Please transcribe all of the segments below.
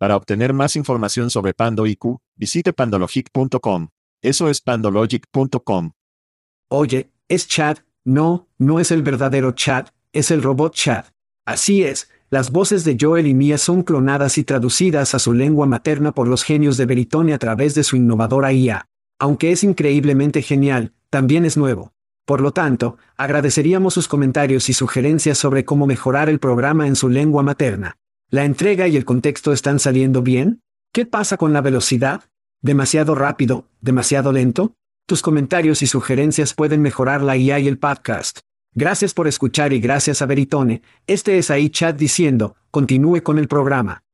Para obtener más información sobre Pando IQ, visite pandologic.com. Eso es pandologic.com. Oye, es Chad, no, no es el verdadero Chad, es el robot Chad. Así es, las voces de Joel y Mia son clonadas y traducidas a su lengua materna por los genios de Veritone a través de su innovadora IA. Aunque es increíblemente genial, también es nuevo. Por lo tanto, agradeceríamos sus comentarios y sugerencias sobre cómo mejorar el programa en su lengua materna. ¿La entrega y el contexto están saliendo bien? ¿Qué pasa con la velocidad? ¿Demasiado rápido? ¿Demasiado lento? Tus comentarios y sugerencias pueden mejorar la IA y el podcast. Gracias por escuchar y gracias a Veritone. Este es ahí chat diciendo, continúe con el programa.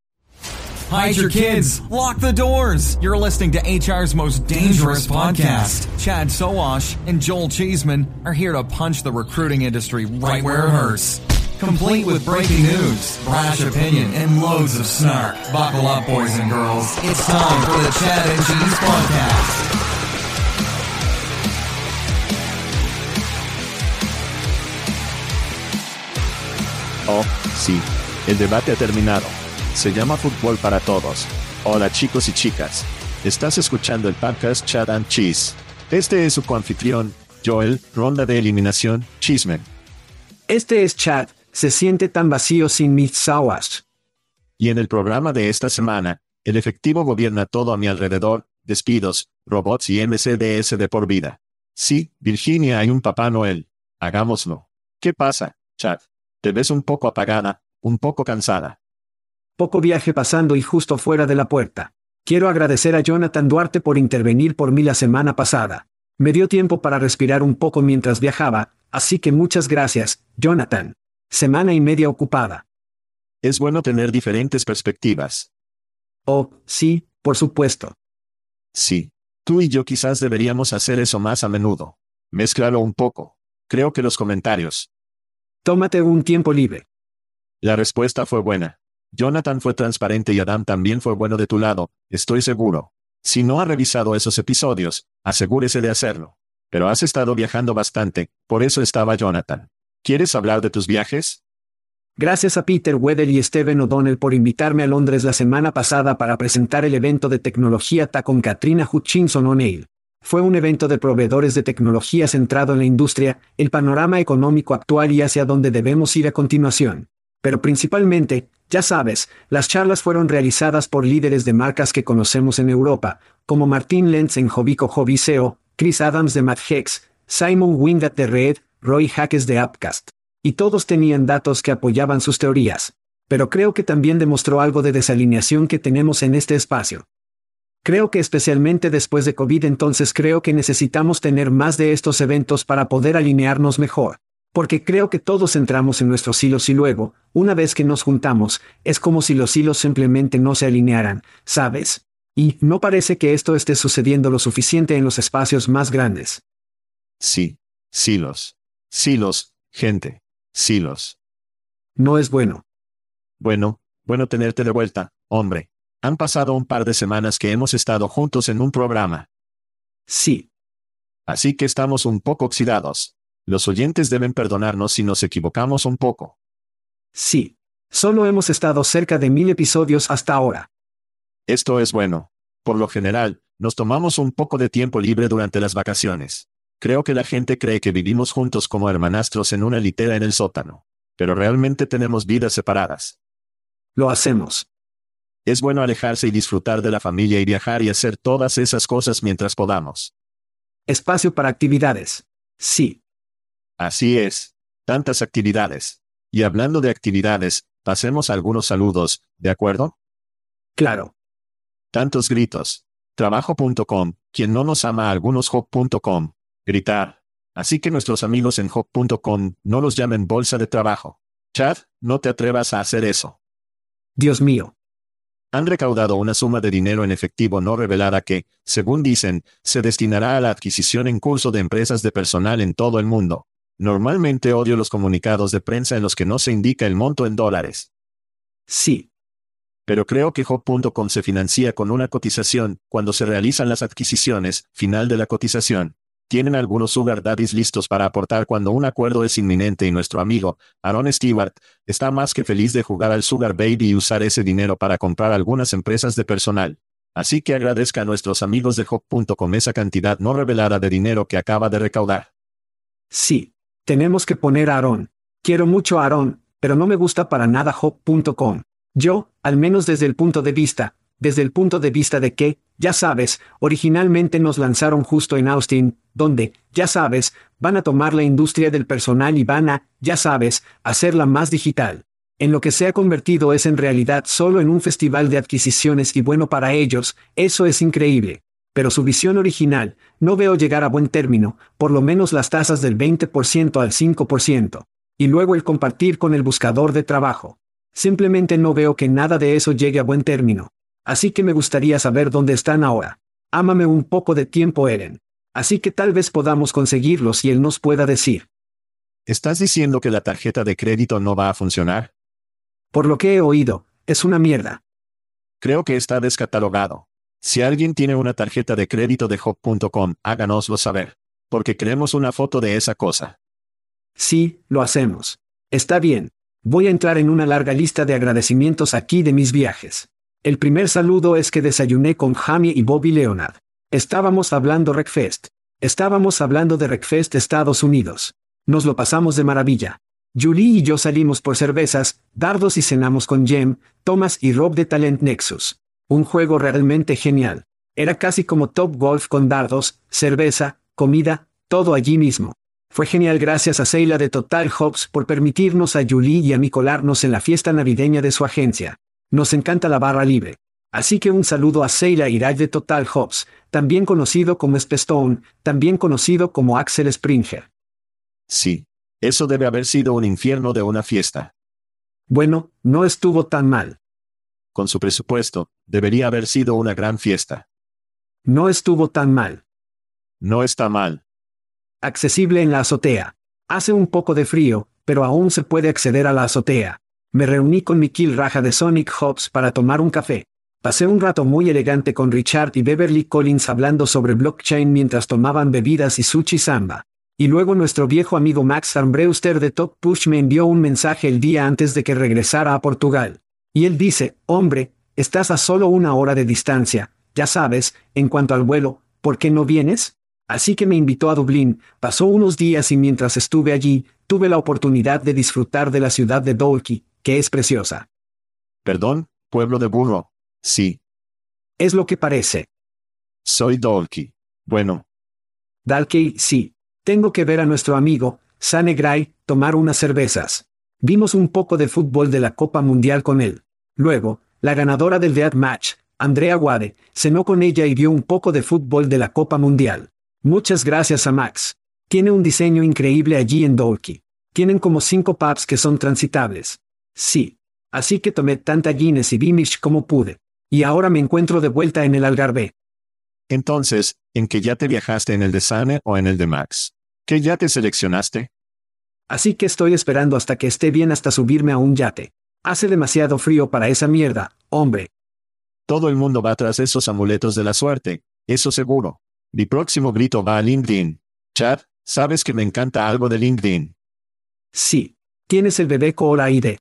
Hide your kids. Lock the doors. You're listening to HR's most dangerous podcast. Chad Soash and Joel Cheeseman are here to punch the recruiting industry right where it hurts. Complete with breaking news, brash opinion, and loads of snark. Buckle up, boys and girls. It's time for the Chad and Cheese Podcast. Oh, sí. El debate ha terminado. Se llama Fútbol para Todos. Hola chicos y chicas. Estás escuchando el podcast Chad and Cheese. Este es su coanfitrión, Joel, ronda de eliminación, Chismen. Este es Chad, se siente tan vacío sin mis sawas. Y en el programa de esta semana, el efectivo gobierna todo a mi alrededor, despidos, robots y MCDS de por vida. Sí, Virginia hay un Papá Noel. Hagámoslo. ¿Qué pasa, Chad? Te ves un poco apagada, un poco cansada. Poco viaje pasando y justo fuera de la puerta. Quiero agradecer a Jonathan Duarte por intervenir por mí la semana pasada. Me dio tiempo para respirar un poco mientras viajaba, así que muchas gracias, Jonathan. Semana y media ocupada. Es bueno tener diferentes perspectivas. Oh, sí, por supuesto. Sí. Tú y yo quizás deberíamos hacer eso más a menudo. Mézclalo un poco. Creo que los comentarios, Tómate un tiempo libre. La respuesta fue buena. Jonathan fue transparente y Adam también fue bueno de tu lado, estoy seguro. Si no ha revisado esos episodios, asegúrese de hacerlo. Pero has estado viajando bastante, por eso estaba Jonathan. ¿Quieres hablar de tus viajes? Gracias a Peter Weather y Steven O'Donnell por invitarme a Londres la semana pasada para presentar el evento de tecnología TAC con Katrina Hutchinson O'Neill. Fue un evento de proveedores de tecnología centrado en la industria, el panorama económico actual y hacia dónde debemos ir a continuación. Pero principalmente, ya sabes, las charlas fueron realizadas por líderes de marcas que conocemos en Europa, como Martin Lenz en Jovico Joviceo, Chris Adams de MadHex, Simon Windat de Red, Roy Hackes de Appcast. Y todos tenían datos que apoyaban sus teorías. Pero creo que también demostró algo de desalineación que tenemos en este espacio. Creo que especialmente después de COVID entonces creo que necesitamos tener más de estos eventos para poder alinearnos mejor. Porque creo que todos entramos en nuestros hilos y luego, una vez que nos juntamos, es como si los hilos simplemente no se alinearan, ¿sabes? Y no parece que esto esté sucediendo lo suficiente en los espacios más grandes. Sí, silos. Silos, gente. Silos. No es bueno. Bueno, bueno tenerte de vuelta, hombre. Han pasado un par de semanas que hemos estado juntos en un programa. Sí. Así que estamos un poco oxidados. Los oyentes deben perdonarnos si nos equivocamos un poco. Sí. Solo hemos estado cerca de mil episodios hasta ahora. Esto es bueno. Por lo general, nos tomamos un poco de tiempo libre durante las vacaciones. Creo que la gente cree que vivimos juntos como hermanastros en una litera en el sótano. Pero realmente tenemos vidas separadas. Lo hacemos. Es bueno alejarse y disfrutar de la familia y viajar y hacer todas esas cosas mientras podamos. Espacio para actividades. Sí. Así es. Tantas actividades. Y hablando de actividades, pasemos algunos saludos, ¿de acuerdo? Claro. Tantos gritos. Trabajo.com, quien no nos ama a algunos hop.com. Gritar. Así que nuestros amigos en hop.com no los llamen bolsa de trabajo. Chad, no te atrevas a hacer eso. Dios mío. Han recaudado una suma de dinero en efectivo no revelada que, según dicen, se destinará a la adquisición en curso de empresas de personal en todo el mundo. Normalmente odio los comunicados de prensa en los que no se indica el monto en dólares. Sí. Pero creo que Hop.com se financia con una cotización, cuando se realizan las adquisiciones, final de la cotización. Tienen algunos sugar daddies listos para aportar cuando un acuerdo es inminente y nuestro amigo, Aaron Stewart, está más que feliz de jugar al sugar baby y usar ese dinero para comprar algunas empresas de personal. Así que agradezca a nuestros amigos de Hop.com esa cantidad no revelada de dinero que acaba de recaudar. Sí. Tenemos que poner a Aaron. Quiero mucho a Aaron, pero no me gusta para nada Hop.com. Yo, al menos desde el punto de vista, desde el punto de vista de que, ya sabes, originalmente nos lanzaron justo en Austin, donde, ya sabes, van a tomar la industria del personal y van a, ya sabes, hacerla más digital. En lo que se ha convertido es en realidad solo en un festival de adquisiciones y bueno para ellos, eso es increíble. Pero su visión original, no veo llegar a buen término, por lo menos las tasas del 20% al 5%. Y luego el compartir con el buscador de trabajo. Simplemente no veo que nada de eso llegue a buen término. Así que me gustaría saber dónde están ahora. Ámame un poco de tiempo, Eren. Así que tal vez podamos conseguirlos y él nos pueda decir. ¿Estás diciendo que la tarjeta de crédito no va a funcionar? Por lo que he oído, es una mierda. Creo que está descatalogado. Si alguien tiene una tarjeta de crédito de Hop.com, háganoslo saber. Porque queremos una foto de esa cosa. Sí, lo hacemos. Está bien. Voy a entrar en una larga lista de agradecimientos aquí de mis viajes. El primer saludo es que desayuné con Jamie y Bobby Leonard. Estábamos hablando Recfest. Estábamos hablando de Recfest Estados Unidos. Nos lo pasamos de maravilla. Julie y yo salimos por cervezas, dardos y cenamos con Jem, Thomas y Rob de Talent Nexus. Un juego realmente genial. Era casi como Top Golf con dardos, cerveza, comida, todo allí mismo. Fue genial gracias a Seila de Total Hops por permitirnos a Julie y a mí colarnos en la fiesta navideña de su agencia. Nos encanta la barra libre. Así que un saludo a Seila Iraj de Total Hops, también conocido como Spestone, también conocido como Axel Springer. Sí. Eso debe haber sido un infierno de una fiesta. Bueno, no estuvo tan mal. Con su presupuesto, debería haber sido una gran fiesta. No estuvo tan mal. No está mal accesible en la azotea. Hace un poco de frío, pero aún se puede acceder a la azotea. Me reuní con Mikil Raja de Sonic Hops para tomar un café. Pasé un rato muy elegante con Richard y Beverly Collins hablando sobre blockchain mientras tomaban bebidas y sushi samba. Y luego nuestro viejo amigo Max Armbreuster de Top Push me envió un mensaje el día antes de que regresara a Portugal. Y él dice, hombre, estás a solo una hora de distancia, ya sabes, en cuanto al vuelo, ¿por qué no vienes? Así que me invitó a Dublín, pasó unos días y mientras estuve allí, tuve la oportunidad de disfrutar de la ciudad de Dalkey, que es preciosa. Perdón, pueblo de burro. Sí. Es lo que parece. Soy Dalkey. Bueno. Dalkey, sí. Tengo que ver a nuestro amigo, Sane Gray, tomar unas cervezas. Vimos un poco de fútbol de la Copa Mundial con él. Luego, la ganadora del Dead Match, Andrea Wade, cenó con ella y vio un poco de fútbol de la Copa Mundial. Muchas gracias a Max. Tiene un diseño increíble allí en Dolky. Tienen como cinco pubs que son transitables. Sí. Así que tomé tanta Guinness y Beamish como pude. Y ahora me encuentro de vuelta en el Algarve. Entonces, ¿en qué yate viajaste en el de Sane o en el de Max? ¿Qué yate seleccionaste? Así que estoy esperando hasta que esté bien hasta subirme a un yate. Hace demasiado frío para esa mierda, hombre. Todo el mundo va tras esos amuletos de la suerte, eso seguro. Mi próximo grito va a LinkedIn. Chad, sabes que me encanta algo de LinkedIn. Sí. Tienes el bebé Cora ID.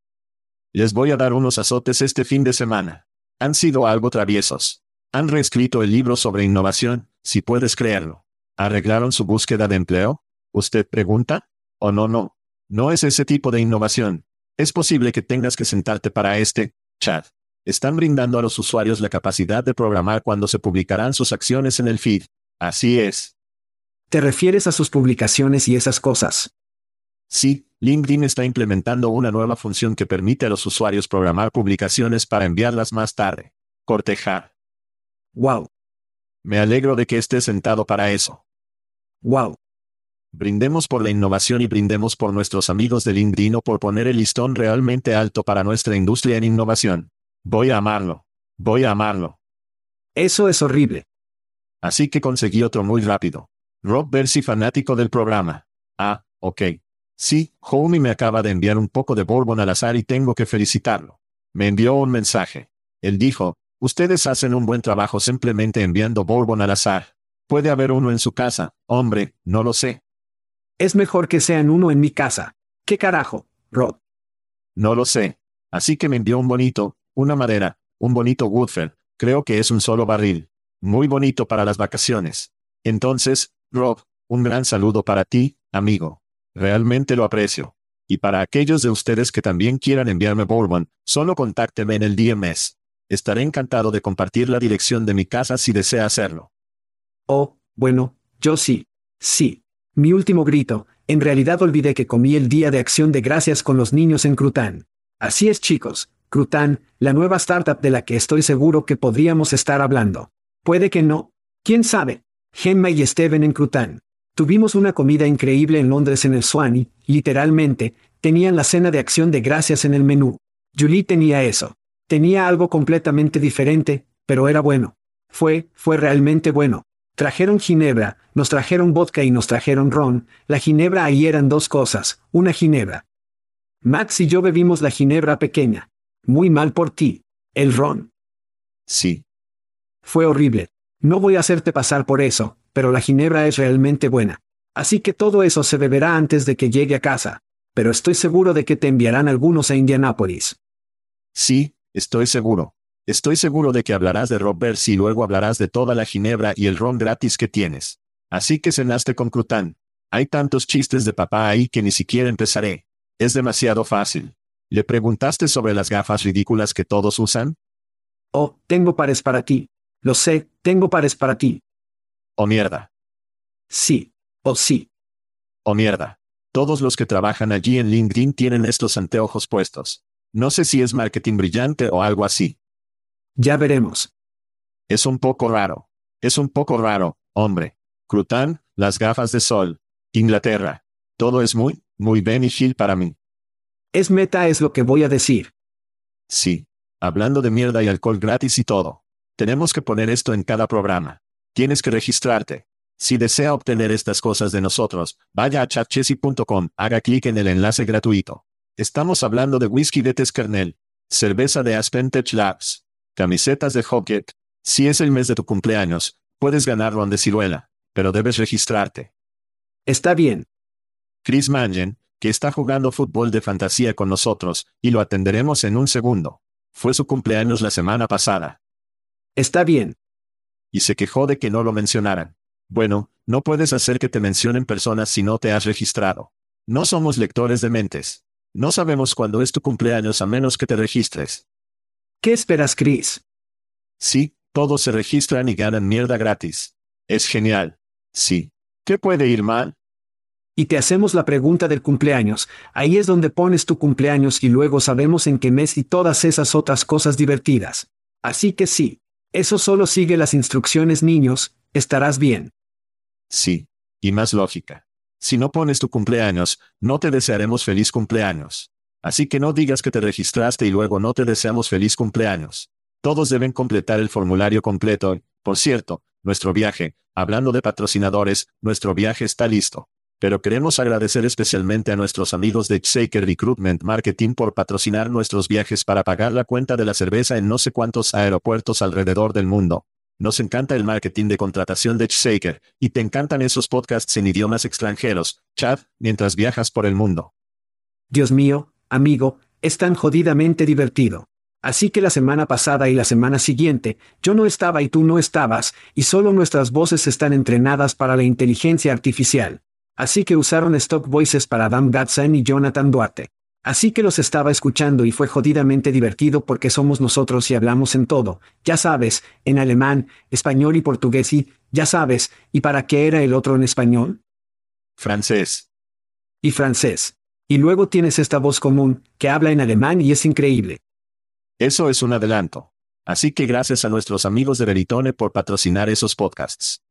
Les voy a dar unos azotes este fin de semana. Han sido algo traviesos. Han reescrito el libro sobre innovación, si puedes creerlo. ¿Arreglaron su búsqueda de empleo? ¿Usted pregunta? ¿O no, no? No es ese tipo de innovación. Es posible que tengas que sentarte para este, Chad. Están brindando a los usuarios la capacidad de programar cuando se publicarán sus acciones en el feed. Así es. ¿Te refieres a sus publicaciones y esas cosas? Sí, LinkedIn está implementando una nueva función que permite a los usuarios programar publicaciones para enviarlas más tarde. Cortejar. Wow. Me alegro de que estés sentado para eso. Wow. Brindemos por la innovación y brindemos por nuestros amigos de LinkedIn o por poner el listón realmente alto para nuestra industria en innovación. Voy a amarlo. Voy a amarlo. Eso es horrible. Así que conseguí otro muy rápido. Rob Bercy fanático del programa. Ah, ok. Sí, Homie me acaba de enviar un poco de bourbon al azar y tengo que felicitarlo. Me envió un mensaje. Él dijo, ustedes hacen un buen trabajo simplemente enviando bourbon al azar. Puede haber uno en su casa, hombre, no lo sé. Es mejor que sean uno en mi casa. ¿Qué carajo, Rod? No lo sé. Así que me envió un bonito, una madera, un bonito Woodford, creo que es un solo barril. Muy bonito para las vacaciones. Entonces, Rob, un gran saludo para ti, amigo. Realmente lo aprecio. Y para aquellos de ustedes que también quieran enviarme bourbon, solo contácteme en el DMS. Estaré encantado de compartir la dirección de mi casa si desea hacerlo. Oh, bueno, yo sí. Sí. Mi último grito, en realidad olvidé que comí el día de acción de gracias con los niños en Crutan. Así es chicos, Crutan, la nueva startup de la que estoy seguro que podríamos estar hablando. Puede que no. ¿Quién sabe? Gemma y Steven en Crutan. Tuvimos una comida increíble en Londres en el Swan y, literalmente, tenían la cena de acción de gracias en el menú. Julie tenía eso. Tenía algo completamente diferente, pero era bueno. Fue, fue realmente bueno. Trajeron ginebra, nos trajeron vodka y nos trajeron ron. La ginebra ahí eran dos cosas, una ginebra. Max y yo bebimos la ginebra pequeña. Muy mal por ti. El ron. Sí. Fue horrible. No voy a hacerte pasar por eso, pero la ginebra es realmente buena. Así que todo eso se beberá antes de que llegue a casa. Pero estoy seguro de que te enviarán algunos a Indianápolis. Sí, estoy seguro. Estoy seguro de que hablarás de Roberts y luego hablarás de toda la ginebra y el ron gratis que tienes. Así que cenaste con Crután. Hay tantos chistes de papá ahí que ni siquiera empezaré. Es demasiado fácil. ¿Le preguntaste sobre las gafas ridículas que todos usan? Oh, tengo pares para ti. Lo sé, tengo pares para ti. O mierda. Sí. O sí. O mierda. Todos los que trabajan allí en LinkedIn tienen estos anteojos puestos. No sé si es marketing brillante o algo así. Ya veremos. Es un poco raro. Es un poco raro, hombre. Crutan, las gafas de sol. Inglaterra. Todo es muy, muy Benny Hill para mí. Es meta es lo que voy a decir. Sí. Hablando de mierda y alcohol gratis y todo. Tenemos que poner esto en cada programa. Tienes que registrarte. Si desea obtener estas cosas de nosotros, vaya a chatchessy.com, haga clic en el enlace gratuito. Estamos hablando de whisky de Teskernel, cerveza de Aspen Tech Labs, camisetas de Hobget. Si es el mes de tu cumpleaños, puedes ganarlo en de ciruela, pero debes registrarte. Está bien. Chris Mangen, que está jugando fútbol de fantasía con nosotros, y lo atenderemos en un segundo. Fue su cumpleaños la semana pasada. Está bien y se quejó de que no lo mencionaran. Bueno, no puedes hacer que te mencionen personas si no te has registrado. No somos lectores de mentes. No sabemos cuándo es tu cumpleaños a menos que te registres. ¿Qué esperas, Chris? Sí, todos se registran y ganan mierda gratis. Es genial. Sí. ¿Qué puede ir mal? Y te hacemos la pregunta del cumpleaños. Ahí es donde pones tu cumpleaños y luego sabemos en qué mes y todas esas otras cosas divertidas. Así que sí, eso solo sigue las instrucciones niños, estarás bien. Sí. Y más lógica. Si no pones tu cumpleaños, no te desearemos feliz cumpleaños. Así que no digas que te registraste y luego no te deseamos feliz cumpleaños. Todos deben completar el formulario completo. Por cierto, nuestro viaje, hablando de patrocinadores, nuestro viaje está listo. Pero queremos agradecer especialmente a nuestros amigos de Shaker Recruitment Marketing por patrocinar nuestros viajes para pagar la cuenta de la cerveza en no sé cuántos aeropuertos alrededor del mundo. Nos encanta el marketing de contratación de Shaker, y te encantan esos podcasts en idiomas extranjeros, Chad, mientras viajas por el mundo. Dios mío, amigo, es tan jodidamente divertido. Así que la semana pasada y la semana siguiente, yo no estaba y tú no estabas, y solo nuestras voces están entrenadas para la inteligencia artificial. Así que usaron stock voices para Adam Gatsen y Jonathan Duarte. Así que los estaba escuchando y fue jodidamente divertido porque somos nosotros y hablamos en todo, ya sabes, en alemán, español y portugués y, ya sabes, ¿y para qué era el otro en español? Francés. Y francés. Y luego tienes esta voz común, que habla en alemán y es increíble. Eso es un adelanto. Así que gracias a nuestros amigos de Veritone por patrocinar esos podcasts.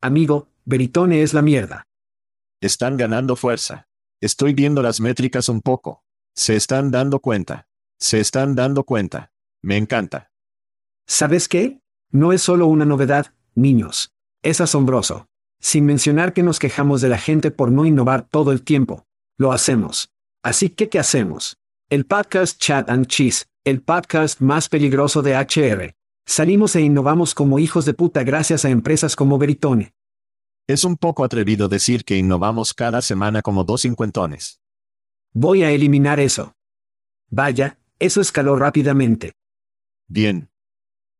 Amigo, Veritone es la mierda. Están ganando fuerza. Estoy viendo las métricas un poco. Se están dando cuenta. Se están dando cuenta. Me encanta. ¿Sabes qué? No es solo una novedad, niños. Es asombroso. Sin mencionar que nos quejamos de la gente por no innovar todo el tiempo. Lo hacemos. Así que, ¿qué hacemos? El podcast Chat and Cheese, el podcast más peligroso de HR. Salimos e innovamos como hijos de puta gracias a empresas como Veritone. Es un poco atrevido decir que innovamos cada semana como dos cincuentones. Voy a eliminar eso. Vaya, eso escaló rápidamente. Bien.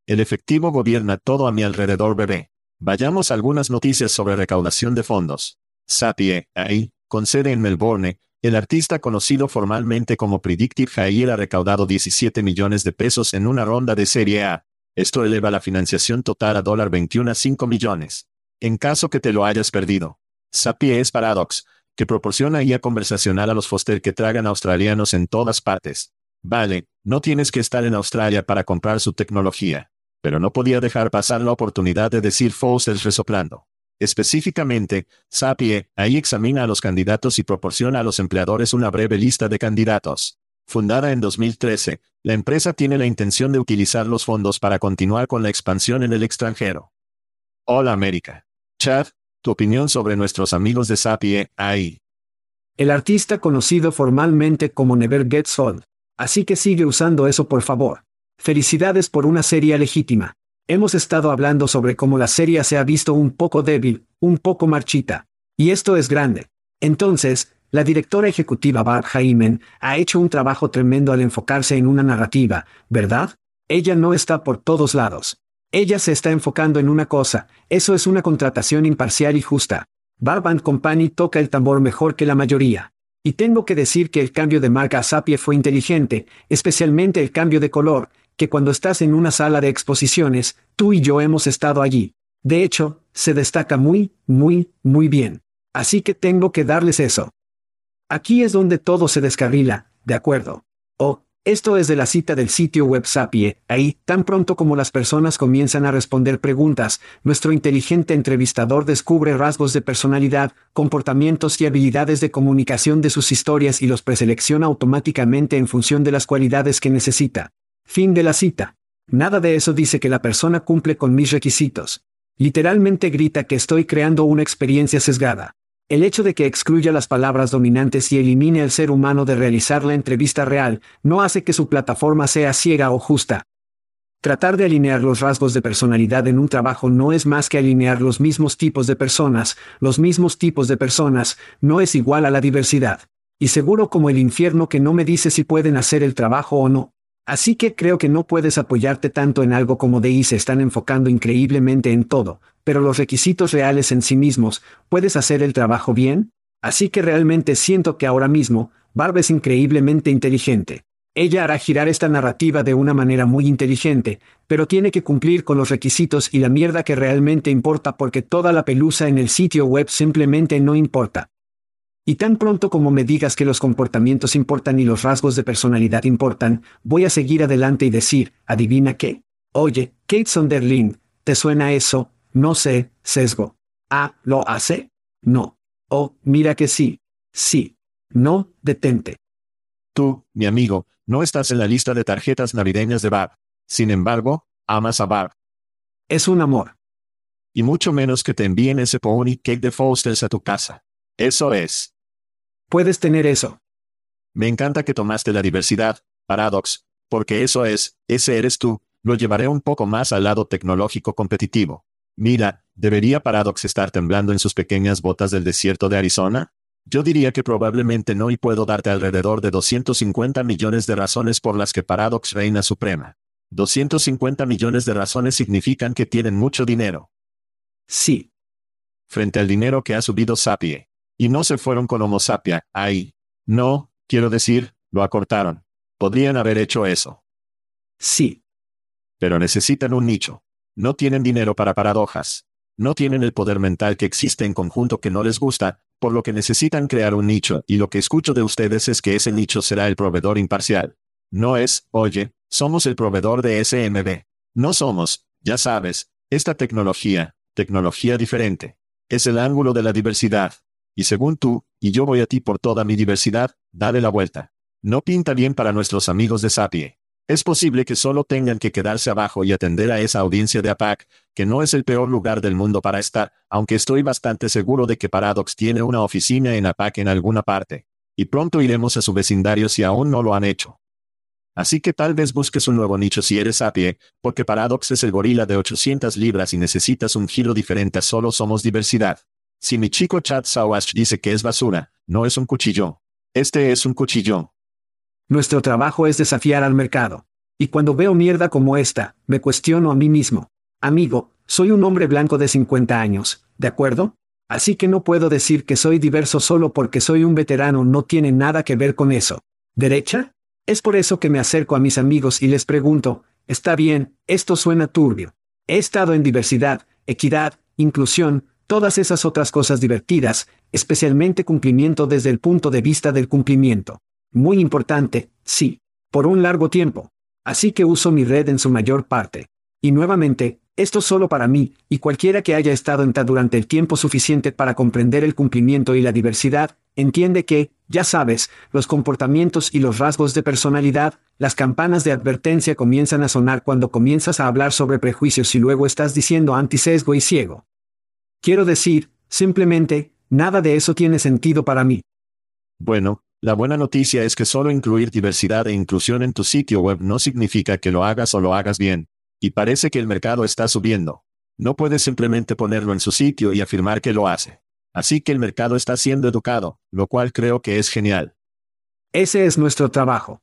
El efectivo gobierna todo a mi alrededor, bebé. Vayamos a algunas noticias sobre recaudación de fondos. Sapie, ahí, con sede en Melbourne, el artista conocido formalmente como Predictive Higher ha recaudado 17 millones de pesos en una ronda de Serie A. Esto eleva la financiación total a dólar 21 a 5 millones. En caso que te lo hayas perdido. Sapie es Paradox, que proporciona guía conversacional a los foster que tragan australianos en todas partes. Vale, no tienes que estar en Australia para comprar su tecnología. Pero no podía dejar pasar la oportunidad de decir Fosters resoplando. Específicamente, Sapie ahí examina a los candidatos y proporciona a los empleadores una breve lista de candidatos. Fundada en 2013, la empresa tiene la intención de utilizar los fondos para continuar con la expansión en el extranjero. Hola América. Chad, tu opinión sobre nuestros amigos de Sapie, ahí. El artista conocido formalmente como Never Gets Old. Así que sigue usando eso por favor. Felicidades por una serie legítima. Hemos estado hablando sobre cómo la serie se ha visto un poco débil, un poco marchita. Y esto es grande. Entonces, la directora ejecutiva Barb Jaimen ha hecho un trabajo tremendo al enfocarse en una narrativa, ¿verdad? Ella no está por todos lados. Ella se está enfocando en una cosa, eso es una contratación imparcial y justa. Barb Company toca el tambor mejor que la mayoría. Y tengo que decir que el cambio de marca a Sapie fue inteligente, especialmente el cambio de color, que cuando estás en una sala de exposiciones, tú y yo hemos estado allí. De hecho, se destaca muy, muy, muy bien. Así que tengo que darles eso. Aquí es donde todo se descarrila, ¿de acuerdo? Esto es de la cita del sitio web Sapie, ahí, tan pronto como las personas comienzan a responder preguntas, nuestro inteligente entrevistador descubre rasgos de personalidad, comportamientos y habilidades de comunicación de sus historias y los preselecciona automáticamente en función de las cualidades que necesita. Fin de la cita. Nada de eso dice que la persona cumple con mis requisitos. Literalmente grita que estoy creando una experiencia sesgada. El hecho de que excluya las palabras dominantes y elimine al ser humano de realizar la entrevista real, no hace que su plataforma sea ciega o justa. Tratar de alinear los rasgos de personalidad en un trabajo no es más que alinear los mismos tipos de personas, los mismos tipos de personas, no es igual a la diversidad. Y seguro como el infierno que no me dice si pueden hacer el trabajo o no. Así que creo que no puedes apoyarte tanto en algo como de se están enfocando increíblemente en todo, pero los requisitos reales en sí mismos, ¿puedes hacer el trabajo bien? Así que realmente siento que ahora mismo, Barb es increíblemente inteligente. Ella hará girar esta narrativa de una manera muy inteligente, pero tiene que cumplir con los requisitos y la mierda que realmente importa porque toda la pelusa en el sitio web simplemente no importa. Y tan pronto como me digas que los comportamientos importan y los rasgos de personalidad importan, voy a seguir adelante y decir, adivina qué. Oye, Kate Sonderling, ¿te suena eso? No sé, sesgo. Ah, ¿lo hace? No. Oh, mira que sí. Sí. No, detente. Tú, mi amigo, no estás en la lista de tarjetas navideñas de Barb. Sin embargo, amas a Barb. Es un amor. Y mucho menos que te envíen ese pony cake de Foster's a tu casa. Eso es. Puedes tener eso. Me encanta que tomaste la diversidad, Paradox, porque eso es, ese eres tú, lo llevaré un poco más al lado tecnológico competitivo. Mira, ¿debería Paradox estar temblando en sus pequeñas botas del desierto de Arizona? Yo diría que probablemente no y puedo darte alrededor de 250 millones de razones por las que Paradox reina suprema. 250 millones de razones significan que tienen mucho dinero. Sí. Frente al dinero que ha subido Sapie. Y no se fueron con Homo sapia, ahí. No, quiero decir, Lo acortaron. Podrían haber hecho eso. Sí. Pero necesitan un nicho. No tienen dinero para paradojas. No tienen el poder mental que existe en conjunto que no les gusta, por lo que necesitan crear un nicho, y lo que escucho de ustedes es que ese nicho será el proveedor imparcial. No es, oye, somos el proveedor de SMB. No somos, ya sabes, esta tecnología, tecnología diferente. Es el ángulo de la diversidad. Y según tú, y yo voy a ti por toda mi diversidad, dale la vuelta. No pinta bien para nuestros amigos de Sapie. Es posible que solo tengan que quedarse abajo y atender a esa audiencia de APAC, que no es el peor lugar del mundo para estar, aunque estoy bastante seguro de que Paradox tiene una oficina en APAC en alguna parte. Y pronto iremos a su vecindario si aún no lo han hecho. Así que tal vez busques un nuevo nicho si eres APIE, porque Paradox es el gorila de 800 libras y necesitas un giro diferente a solo somos diversidad. Si mi chico Chad Sawash dice que es basura, no es un cuchillo. Este es un cuchillo. Nuestro trabajo es desafiar al mercado. Y cuando veo mierda como esta, me cuestiono a mí mismo. Amigo, soy un hombre blanco de 50 años, ¿de acuerdo? Así que no puedo decir que soy diverso solo porque soy un veterano, no tiene nada que ver con eso. ¿Derecha? Es por eso que me acerco a mis amigos y les pregunto, está bien, esto suena turbio. He estado en diversidad, equidad, inclusión, todas esas otras cosas divertidas, especialmente cumplimiento desde el punto de vista del cumplimiento. Muy importante, sí. Por un largo tiempo. Así que uso mi red en su mayor parte. Y nuevamente, esto solo para mí, y cualquiera que haya estado en TAD durante el tiempo suficiente para comprender el cumplimiento y la diversidad, entiende que, ya sabes, los comportamientos y los rasgos de personalidad, las campanas de advertencia comienzan a sonar cuando comienzas a hablar sobre prejuicios y luego estás diciendo antisesgo y ciego. Quiero decir, simplemente, nada de eso tiene sentido para mí. Bueno, la buena noticia es que solo incluir diversidad e inclusión en tu sitio web no significa que lo hagas o lo hagas bien. Y parece que el mercado está subiendo. No puedes simplemente ponerlo en su sitio y afirmar que lo hace. Así que el mercado está siendo educado, lo cual creo que es genial. Ese es nuestro trabajo.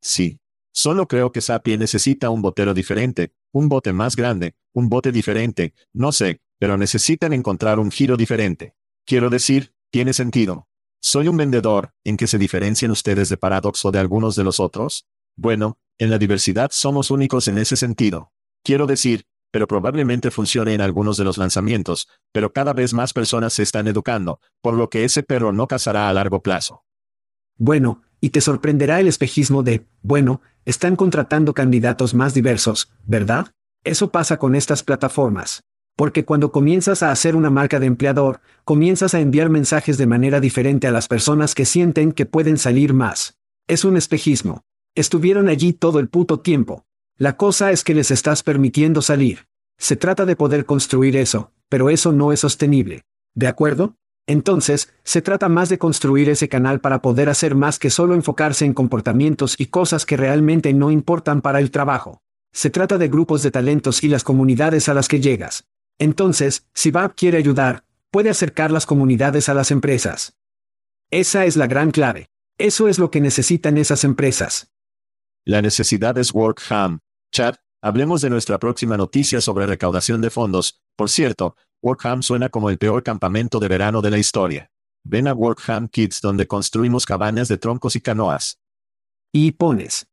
Sí. Solo creo que Sapie necesita un botero diferente, un bote más grande, un bote diferente, no sé, pero necesitan encontrar un giro diferente. Quiero decir, tiene sentido. ¿Soy un vendedor en que se diferencian ustedes de Paradox o de algunos de los otros? Bueno, en la diversidad somos únicos en ese sentido. Quiero decir, pero probablemente funcione en algunos de los lanzamientos, pero cada vez más personas se están educando, por lo que ese perro no cazará a largo plazo. Bueno, y te sorprenderá el espejismo de, bueno, están contratando candidatos más diversos, ¿verdad? Eso pasa con estas plataformas. Porque cuando comienzas a hacer una marca de empleador, comienzas a enviar mensajes de manera diferente a las personas que sienten que pueden salir más. Es un espejismo. Estuvieron allí todo el puto tiempo. La cosa es que les estás permitiendo salir. Se trata de poder construir eso, pero eso no es sostenible. ¿De acuerdo? Entonces, se trata más de construir ese canal para poder hacer más que solo enfocarse en comportamientos y cosas que realmente no importan para el trabajo. Se trata de grupos de talentos y las comunidades a las que llegas. Entonces, si Bob quiere ayudar, puede acercar las comunidades a las empresas. Esa es la gran clave. Eso es lo que necesitan esas empresas. La necesidad es Workham. Chad, hablemos de nuestra próxima noticia sobre recaudación de fondos. Por cierto, Workham suena como el peor campamento de verano de la historia. Ven a Workham Kids donde construimos cabañas de troncos y canoas. Y pones.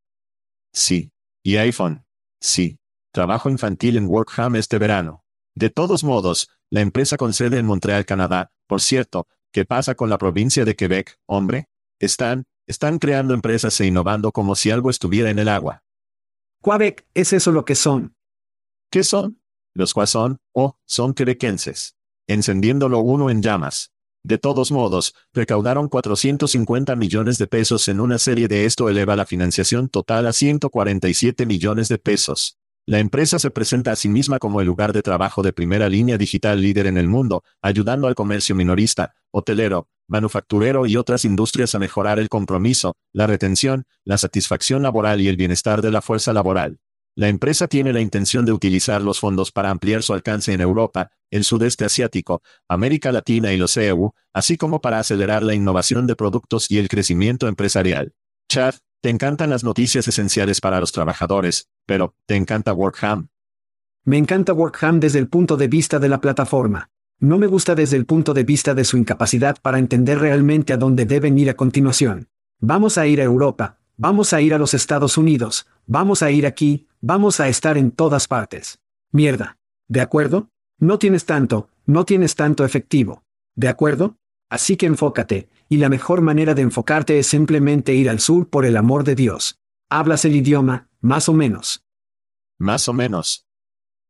Sí. Y iPhone. Sí. Trabajo infantil en Workham este verano. De todos modos, la empresa con sede en Montreal, Canadá, por cierto, ¿qué pasa con la provincia de Quebec, hombre? Están, están creando empresas e innovando como si algo estuviera en el agua. Quebec, ¿es eso lo que son? ¿Qué son? Los cuas son, oh, son quebequenses. Encendiéndolo uno en llamas. De todos modos, recaudaron 450 millones de pesos en una serie de esto eleva la financiación total a 147 millones de pesos. La empresa se presenta a sí misma como el lugar de trabajo de primera línea digital líder en el mundo, ayudando al comercio minorista, hotelero, manufacturero y otras industrias a mejorar el compromiso, la retención, la satisfacción laboral y el bienestar de la fuerza laboral. La empresa tiene la intención de utilizar los fondos para ampliar su alcance en Europa, el sudeste asiático, América Latina y los EU, así como para acelerar la innovación de productos y el crecimiento empresarial. Chad, te encantan las noticias esenciales para los trabajadores, pero, ¿te encanta Workham? Me encanta Workham desde el punto de vista de la plataforma. No me gusta desde el punto de vista de su incapacidad para entender realmente a dónde deben ir a continuación. Vamos a ir a Europa, vamos a ir a los Estados Unidos, vamos a ir aquí, vamos a estar en todas partes. Mierda. ¿De acuerdo? No tienes tanto, no tienes tanto efectivo. ¿De acuerdo? Así que enfócate, y la mejor manera de enfocarte es simplemente ir al sur por el amor de Dios. Hablas el idioma, más o menos. Más o menos.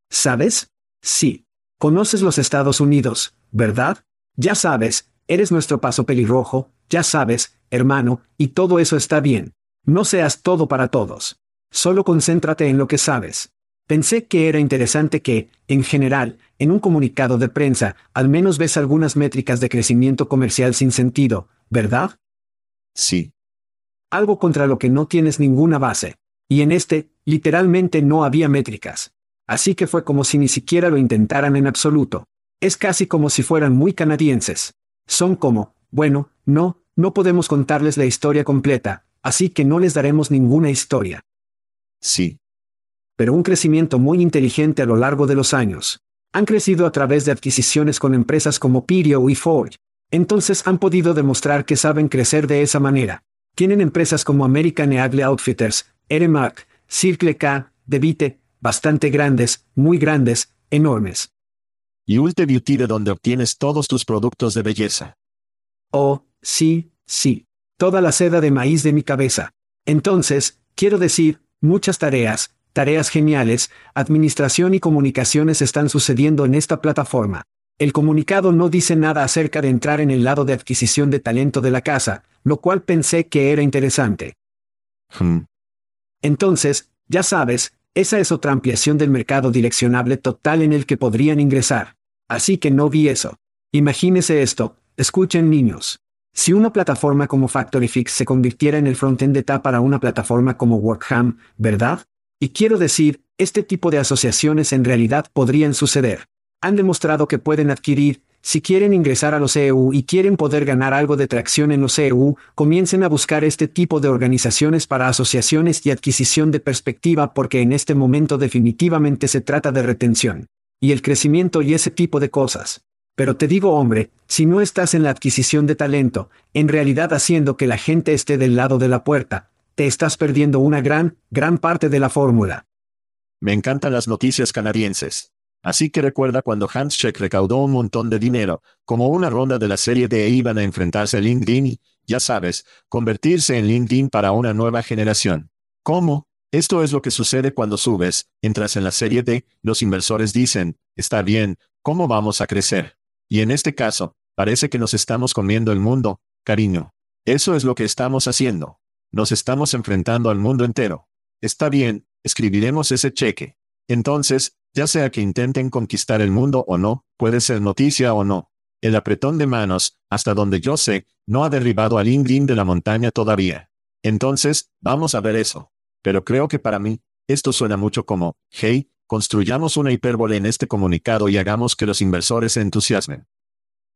¿Sabes? Sí. Conoces los Estados Unidos, ¿verdad? Ya sabes, eres nuestro paso pelirrojo, ya sabes, hermano, y todo eso está bien. No seas todo para todos. Solo concéntrate en lo que sabes. Pensé que era interesante que, en general, en un comunicado de prensa, al menos ves algunas métricas de crecimiento comercial sin sentido, ¿verdad? Sí. Algo contra lo que no tienes ninguna base. Y en este, literalmente no había métricas. Así que fue como si ni siquiera lo intentaran en absoluto. Es casi como si fueran muy canadienses. Son como, bueno, no, no podemos contarles la historia completa, así que no les daremos ninguna historia. Sí pero un crecimiento muy inteligente a lo largo de los años. Han crecido a través de adquisiciones con empresas como Pirio y Ford. Entonces han podido demostrar que saben crecer de esa manera. Tienen empresas como American Eagle Outfitters, Eremark, Circle K, Devite, bastante grandes, muy grandes, enormes. Y Ulte Beauty de donde obtienes todos tus productos de belleza. Oh, sí, sí. Toda la seda de maíz de mi cabeza. Entonces, quiero decir, muchas tareas, tareas geniales, administración y comunicaciones están sucediendo en esta plataforma. El comunicado no dice nada acerca de entrar en el lado de adquisición de talento de la casa, lo cual pensé que era interesante. Hmm. Entonces, ya sabes, esa es otra ampliación del mercado direccionable total en el que podrían ingresar. Así que no vi eso. Imagínese esto, escuchen niños. Si una plataforma como FactoryFix se convirtiera en el frontend de TAP para una plataforma como Workham, ¿verdad? Y quiero decir, este tipo de asociaciones en realidad podrían suceder. Han demostrado que pueden adquirir, si quieren ingresar a los EU y quieren poder ganar algo de tracción en los EU, comiencen a buscar este tipo de organizaciones para asociaciones y adquisición de perspectiva porque en este momento definitivamente se trata de retención. Y el crecimiento y ese tipo de cosas. Pero te digo hombre, si no estás en la adquisición de talento, en realidad haciendo que la gente esté del lado de la puerta, te estás perdiendo una gran, gran parte de la fórmula. Me encantan las noticias canadienses. Así que recuerda cuando Handshake recaudó un montón de dinero, como una ronda de la serie D e iban a enfrentarse a LinkedIn ya sabes, convertirse en LinkedIn para una nueva generación. ¿Cómo? Esto es lo que sucede cuando subes, entras en la serie D, los inversores dicen, está bien, ¿cómo vamos a crecer? Y en este caso, parece que nos estamos comiendo el mundo, cariño. Eso es lo que estamos haciendo. Nos estamos enfrentando al mundo entero. Está bien, escribiremos ese cheque. Entonces, ya sea que intenten conquistar el mundo o no, puede ser noticia o no. El apretón de manos, hasta donde yo sé, no ha derribado al Ingrid de la montaña todavía. Entonces, vamos a ver eso. Pero creo que para mí, esto suena mucho como, hey, construyamos una hipérbole en este comunicado y hagamos que los inversores se entusiasmen.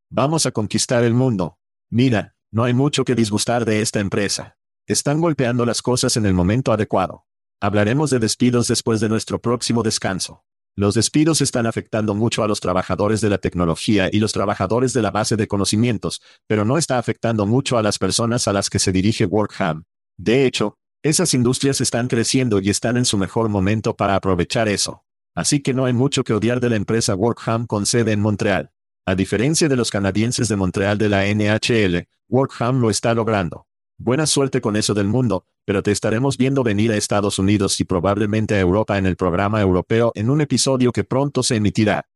Vamos a conquistar el mundo. Mira, no hay mucho que disgustar de esta empresa. Están golpeando las cosas en el momento adecuado. Hablaremos de despidos después de nuestro próximo descanso. Los despidos están afectando mucho a los trabajadores de la tecnología y los trabajadores de la base de conocimientos, pero no está afectando mucho a las personas a las que se dirige Workham. De hecho, esas industrias están creciendo y están en su mejor momento para aprovechar eso. Así que no hay mucho que odiar de la empresa Workham con sede en Montreal. A diferencia de los canadienses de Montreal de la NHL, Workham lo está logrando. Buena suerte con eso del mundo, pero te estaremos viendo venir a Estados Unidos y probablemente a Europa en el programa europeo en un episodio que pronto se emitirá.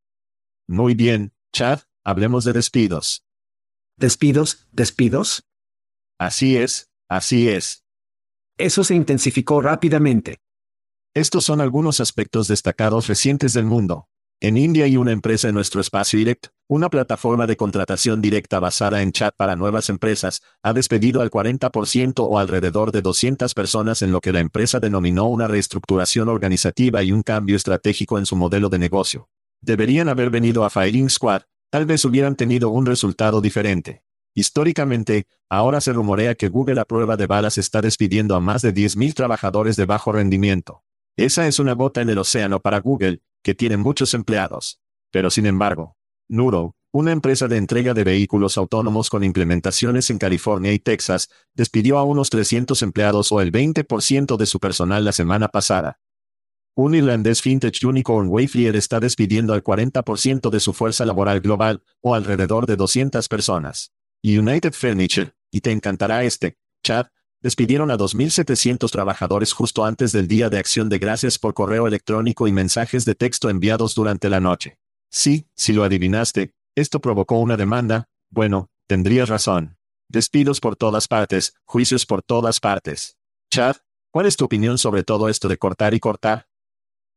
Muy bien, Chad, hablemos de despidos. ¿Despidos? ¿Despidos? Así es, así es. Eso se intensificó rápidamente. Estos son algunos aspectos destacados recientes del mundo. En India hay una empresa en nuestro espacio Direct, una plataforma de contratación directa basada en chat para nuevas empresas, ha despedido al 40% o alrededor de 200 personas en lo que la empresa denominó una reestructuración organizativa y un cambio estratégico en su modelo de negocio. Deberían haber venido a Firing Squad, tal vez hubieran tenido un resultado diferente. Históricamente, ahora se rumorea que Google a prueba de balas está despidiendo a más de 10.000 trabajadores de bajo rendimiento. Esa es una gota en el océano para Google, que tiene muchos empleados. Pero sin embargo, Nuro, Una empresa de entrega de vehículos autónomos con implementaciones en California y Texas despidió a unos 300 empleados o el 20% de su personal la semana pasada. Un irlandés fintech unicorn Wayfair está despidiendo al 40% de su fuerza laboral global, o alrededor de 200 personas. United Furniture, y te encantará este, Chad, despidieron a 2.700 trabajadores justo antes del Día de Acción de Gracias por correo electrónico y mensajes de texto enviados durante la noche. Sí, si lo adivinaste, esto provocó una demanda, bueno, tendrías razón. Despidos por todas partes, juicios por todas partes. Chad, ¿cuál es tu opinión sobre todo esto de cortar y cortar?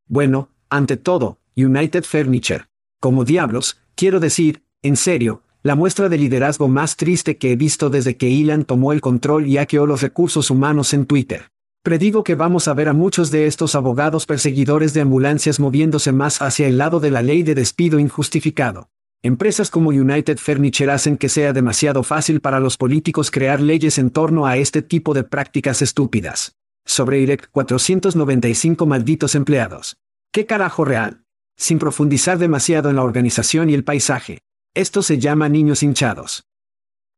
Bueno, ante todo, United Furniture. Como diablos, quiero decir, en serio, la muestra de liderazgo más triste que he visto desde que Elon tomó el control y hackeó los recursos humanos en Twitter. Predigo que vamos a ver a muchos de estos abogados perseguidores de ambulancias moviéndose más hacia el lado de la ley de despido injustificado. Empresas como United Furniture hacen que sea demasiado fácil para los políticos crear leyes en torno a este tipo de prácticas estúpidas. Sobre IREC 495 malditos empleados. ¿Qué carajo real? Sin profundizar demasiado en la organización y el paisaje. Esto se llama niños hinchados.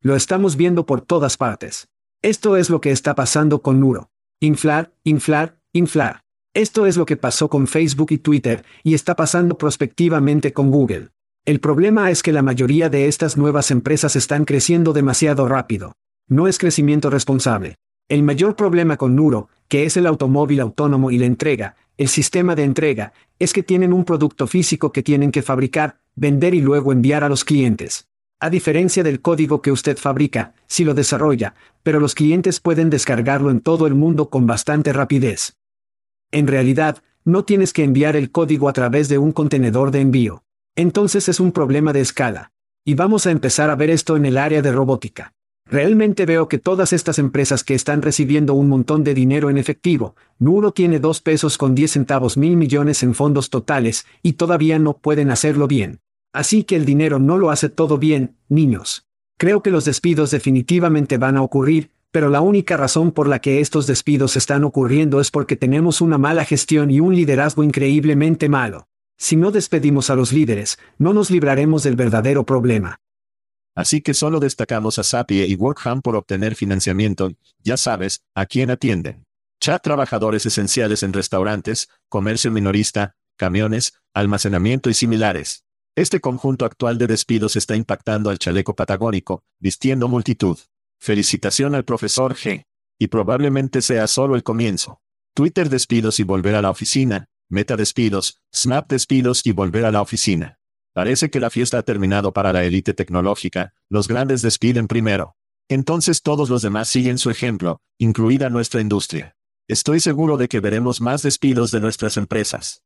Lo estamos viendo por todas partes. Esto es lo que está pasando con Nuro. Inflar, inflar, inflar. Esto es lo que pasó con Facebook y Twitter, y está pasando prospectivamente con Google. El problema es que la mayoría de estas nuevas empresas están creciendo demasiado rápido. No es crecimiento responsable. El mayor problema con Nuro, que es el automóvil autónomo y la entrega, el sistema de entrega, es que tienen un producto físico que tienen que fabricar, vender y luego enviar a los clientes. A diferencia del código que usted fabrica, si lo desarrolla, pero los clientes pueden descargarlo en todo el mundo con bastante rapidez. En realidad, no tienes que enviar el código a través de un contenedor de envío. Entonces es un problema de escala. Y vamos a empezar a ver esto en el área de robótica. Realmente veo que todas estas empresas que están recibiendo un montón de dinero en efectivo, Nuro tiene dos pesos con 10 centavos mil millones en fondos totales, y todavía no pueden hacerlo bien. Así que el dinero no lo hace todo bien, niños. Creo que los despidos definitivamente van a ocurrir, pero la única razón por la que estos despidos están ocurriendo es porque tenemos una mala gestión y un liderazgo increíblemente malo. Si no despedimos a los líderes, no nos libraremos del verdadero problema. Así que solo destacamos a Sapie y Workham por obtener financiamiento, ya sabes, a quién atienden. Chat trabajadores esenciales en restaurantes, comercio minorista, camiones, almacenamiento y similares. Este conjunto actual de despidos está impactando al chaleco patagónico, vistiendo multitud. Felicitación al profesor G. Y probablemente sea solo el comienzo. Twitter despidos y volver a la oficina, Meta despidos, Snap despidos y volver a la oficina. Parece que la fiesta ha terminado para la élite tecnológica, los grandes despiden primero. Entonces todos los demás siguen su ejemplo, incluida nuestra industria. Estoy seguro de que veremos más despidos de nuestras empresas.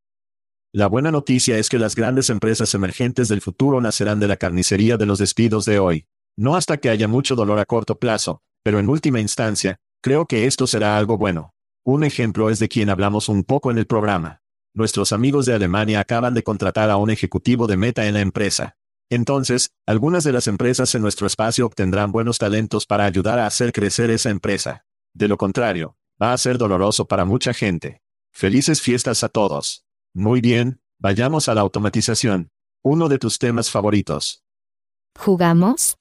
La buena noticia es que las grandes empresas emergentes del futuro nacerán de la carnicería de los despidos de hoy. No hasta que haya mucho dolor a corto plazo, pero en última instancia, creo que esto será algo bueno. Un ejemplo es de quien hablamos un poco en el programa nuestros amigos de Alemania acaban de contratar a un ejecutivo de meta en la empresa. Entonces, algunas de las empresas en nuestro espacio obtendrán buenos talentos para ayudar a hacer crecer esa empresa. De lo contrario, va a ser doloroso para mucha gente. Felices fiestas a todos. Muy bien, vayamos a la automatización. Uno de tus temas favoritos. ¿Jugamos?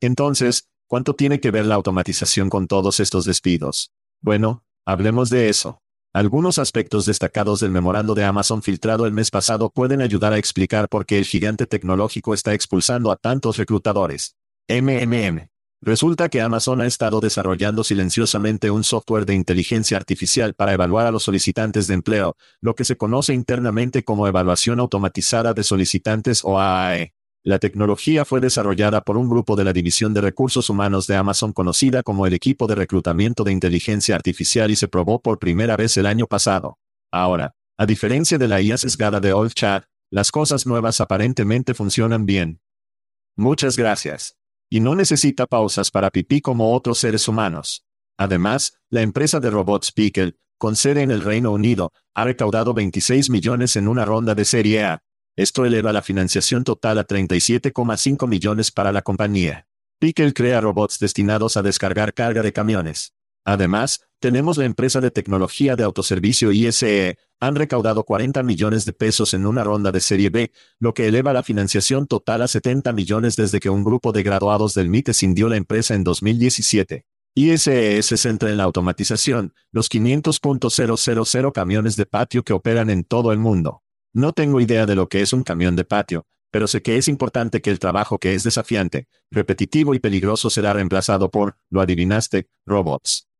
Entonces, ¿cuánto tiene que ver la automatización con todos estos despidos? Bueno, hablemos de eso. Algunos aspectos destacados del memorando de Amazon filtrado el mes pasado pueden ayudar a explicar por qué el gigante tecnológico está expulsando a tantos reclutadores. MMM. Resulta que Amazon ha estado desarrollando silenciosamente un software de inteligencia artificial para evaluar a los solicitantes de empleo, lo que se conoce internamente como evaluación automatizada de solicitantes o AAE. La tecnología fue desarrollada por un grupo de la División de Recursos Humanos de Amazon conocida como el Equipo de Reclutamiento de Inteligencia Artificial y se probó por primera vez el año pasado. Ahora, a diferencia de la IA sesgada de Old Chat, las cosas nuevas aparentemente funcionan bien. Muchas gracias. Y no necesita pausas para pipí como otros seres humanos. Además, la empresa de robots Pickle, con sede en el Reino Unido, ha recaudado 26 millones en una ronda de serie A, esto eleva la financiación total a 37,5 millones para la compañía. Pickle crea robots destinados a descargar carga de camiones. Además, tenemos la empresa de tecnología de autoservicio ISE, han recaudado 40 millones de pesos en una ronda de Serie B, lo que eleva la financiación total a 70 millones desde que un grupo de graduados del MIT cindió la empresa en 2017. ISE se centra en la automatización, los 500.000 camiones de patio que operan en todo el mundo. No tengo idea de lo que es un camión de patio, pero sé que es importante que el trabajo que es desafiante, repetitivo y peligroso será reemplazado por, lo adivinaste, robots.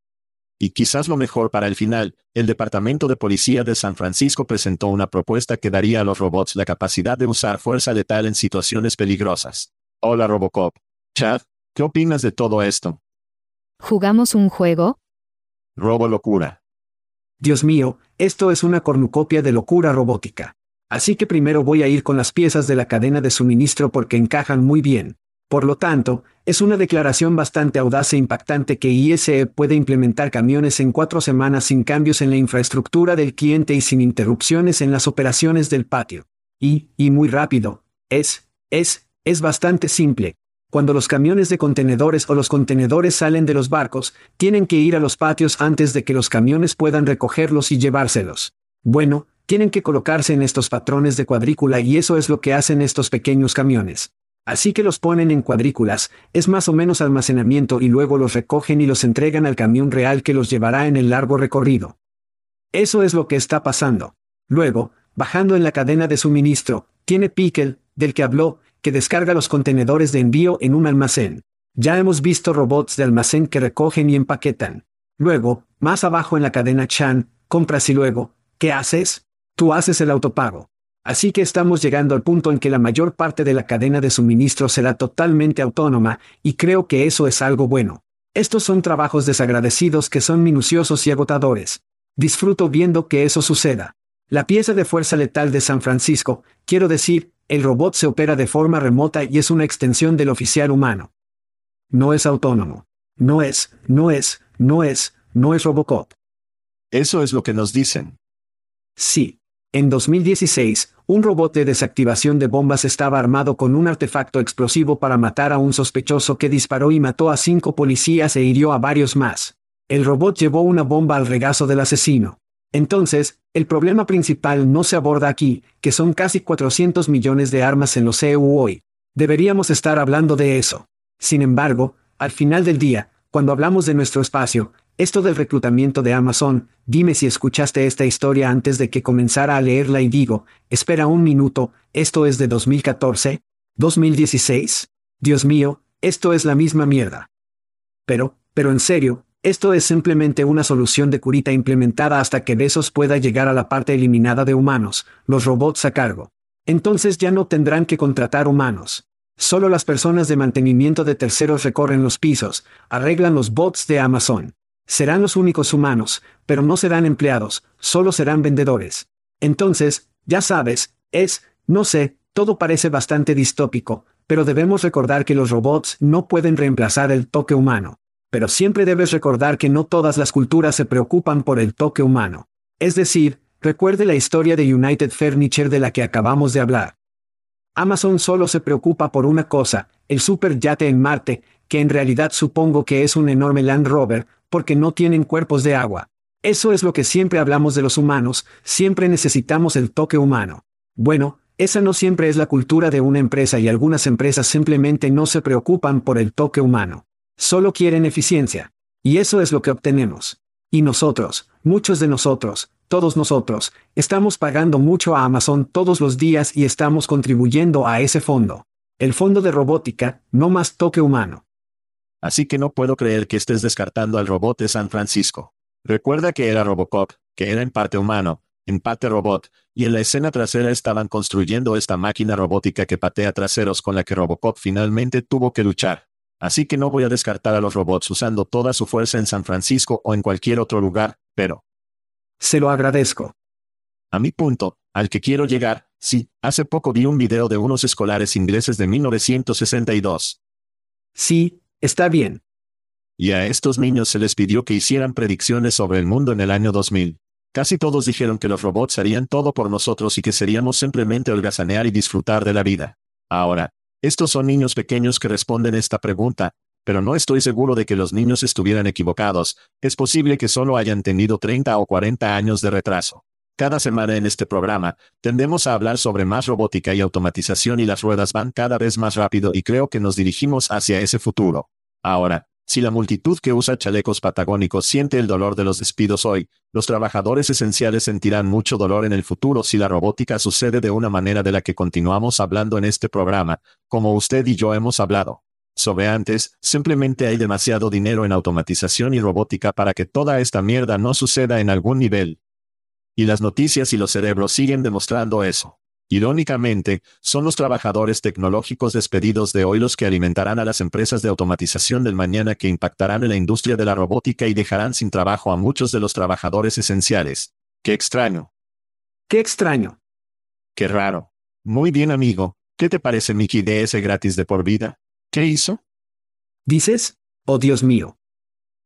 Y quizás lo mejor para el final, el Departamento de Policía de San Francisco presentó una propuesta que daría a los robots la capacidad de usar fuerza letal en situaciones peligrosas. Hola Robocop. Chad, ¿qué opinas de todo esto? ¿Jugamos un juego? Robo locura. Dios mío, esto es una cornucopia de locura robótica. Así que primero voy a ir con las piezas de la cadena de suministro porque encajan muy bien. Por lo tanto, es una declaración bastante audaz e impactante que ISE puede implementar camiones en cuatro semanas sin cambios en la infraestructura del cliente y sin interrupciones en las operaciones del patio. Y, y muy rápido. Es, es, es bastante simple. Cuando los camiones de contenedores o los contenedores salen de los barcos, tienen que ir a los patios antes de que los camiones puedan recogerlos y llevárselos. Bueno, tienen que colocarse en estos patrones de cuadrícula y eso es lo que hacen estos pequeños camiones. Así que los ponen en cuadrículas, es más o menos almacenamiento y luego los recogen y los entregan al camión real que los llevará en el largo recorrido. Eso es lo que está pasando. Luego, bajando en la cadena de suministro, tiene Pickle, del que habló, que descarga los contenedores de envío en un almacén. Ya hemos visto robots de almacén que recogen y empaquetan. Luego, más abajo en la cadena Chan, compras y luego, ¿qué haces? Tú haces el autopago. Así que estamos llegando al punto en que la mayor parte de la cadena de suministro será totalmente autónoma, y creo que eso es algo bueno. Estos son trabajos desagradecidos que son minuciosos y agotadores. Disfruto viendo que eso suceda. La pieza de fuerza letal de San Francisco, quiero decir, el robot se opera de forma remota y es una extensión del oficial humano. No es autónomo. No es, no es, no es, no es Robocop. Eso es lo que nos dicen. Sí. En 2016, un robot de desactivación de bombas estaba armado con un artefacto explosivo para matar a un sospechoso que disparó y mató a cinco policías e hirió a varios más. El robot llevó una bomba al regazo del asesino. Entonces, el problema principal no se aborda aquí, que son casi 400 millones de armas en los EU hoy. Deberíamos estar hablando de eso. Sin embargo, al final del día, cuando hablamos de nuestro espacio, esto del reclutamiento de Amazon, dime si escuchaste esta historia antes de que comenzara a leerla y digo, espera un minuto, ¿esto es de 2014? ¿2016? Dios mío, esto es la misma mierda. Pero, pero en serio, esto es simplemente una solución de curita implementada hasta que Besos pueda llegar a la parte eliminada de humanos, los robots a cargo. Entonces ya no tendrán que contratar humanos. Solo las personas de mantenimiento de terceros recorren los pisos, arreglan los bots de Amazon. Serán los únicos humanos, pero no serán empleados, solo serán vendedores. Entonces, ya sabes, es, no sé, todo parece bastante distópico, pero debemos recordar que los robots no pueden reemplazar el toque humano. Pero siempre debes recordar que no todas las culturas se preocupan por el toque humano. Es decir, recuerde la historia de United Furniture de la que acabamos de hablar. Amazon solo se preocupa por una cosa, el superyate en Marte, que en realidad supongo que es un enorme Land Rover, porque no tienen cuerpos de agua. Eso es lo que siempre hablamos de los humanos, siempre necesitamos el toque humano. Bueno, esa no siempre es la cultura de una empresa y algunas empresas simplemente no se preocupan por el toque humano. Solo quieren eficiencia. Y eso es lo que obtenemos. Y nosotros, muchos de nosotros, todos nosotros, estamos pagando mucho a Amazon todos los días y estamos contribuyendo a ese fondo. El fondo de robótica, no más toque humano. Así que no puedo creer que estés descartando al robot de San Francisco. Recuerda que era Robocop, que era en parte humano, en parte robot, y en la escena trasera estaban construyendo esta máquina robótica que patea traseros con la que Robocop finalmente tuvo que luchar. Así que no voy a descartar a los robots usando toda su fuerza en San Francisco o en cualquier otro lugar, pero... Se lo agradezco. A mi punto, al que quiero llegar, sí, hace poco vi un video de unos escolares ingleses de 1962. Sí, Está bien. Y a estos niños se les pidió que hicieran predicciones sobre el mundo en el año 2000. Casi todos dijeron que los robots harían todo por nosotros y que seríamos simplemente holgazanear y disfrutar de la vida. Ahora, estos son niños pequeños que responden esta pregunta, pero no estoy seguro de que los niños estuvieran equivocados, es posible que solo hayan tenido 30 o 40 años de retraso. Cada semana en este programa, tendemos a hablar sobre más robótica y automatización y las ruedas van cada vez más rápido y creo que nos dirigimos hacia ese futuro. Ahora, si la multitud que usa chalecos patagónicos siente el dolor de los despidos hoy, los trabajadores esenciales sentirán mucho dolor en el futuro si la robótica sucede de una manera de la que continuamos hablando en este programa, como usted y yo hemos hablado. Sobre antes, simplemente hay demasiado dinero en automatización y robótica para que toda esta mierda no suceda en algún nivel. Y las noticias y los cerebros siguen demostrando eso. Irónicamente, son los trabajadores tecnológicos despedidos de hoy los que alimentarán a las empresas de automatización del mañana que impactarán en la industria de la robótica y dejarán sin trabajo a muchos de los trabajadores esenciales. Qué extraño. Qué extraño. Qué raro. Muy bien amigo, ¿qué te parece Mickey DS gratis de por vida? ¿Qué hizo? ¿Dices? Oh Dios mío.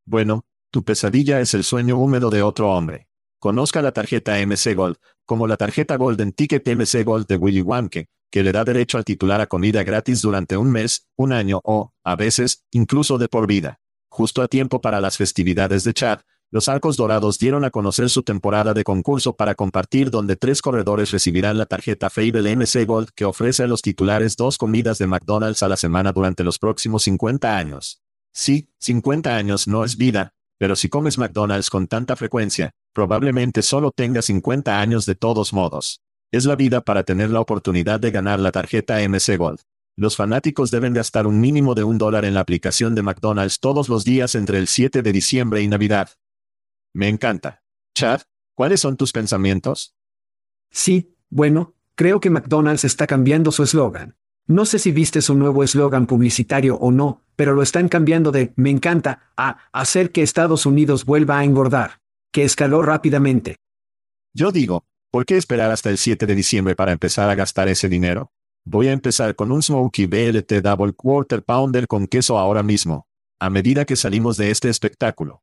Bueno, tu pesadilla es el sueño húmedo de otro hombre. Conozca la tarjeta MC Gold, como la tarjeta Golden Ticket MC Gold de Willy Wonka, que le da derecho al titular a comida gratis durante un mes, un año o, a veces, incluso de por vida. Justo a tiempo para las festividades de Chad, los Arcos Dorados dieron a conocer su temporada de concurso para compartir donde tres corredores recibirán la tarjeta Fable MC Gold que ofrece a los titulares dos comidas de McDonald's a la semana durante los próximos 50 años. Sí, 50 años no es vida, pero si comes McDonald's con tanta frecuencia, probablemente solo tenga 50 años de todos modos. Es la vida para tener la oportunidad de ganar la tarjeta MC Gold. Los fanáticos deben gastar un mínimo de un dólar en la aplicación de McDonald's todos los días entre el 7 de diciembre y Navidad. Me encanta. Chad, ¿cuáles son tus pensamientos? Sí, bueno, creo que McDonald's está cambiando su eslogan. No sé si viste su nuevo eslogan publicitario o no, pero lo están cambiando de me encanta a hacer que Estados Unidos vuelva a engordar, que escaló rápidamente. Yo digo, ¿por qué esperar hasta el 7 de diciembre para empezar a gastar ese dinero? Voy a empezar con un Smokey BLT Double Quarter Pounder con queso ahora mismo, a medida que salimos de este espectáculo.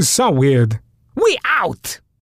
So weird. We out!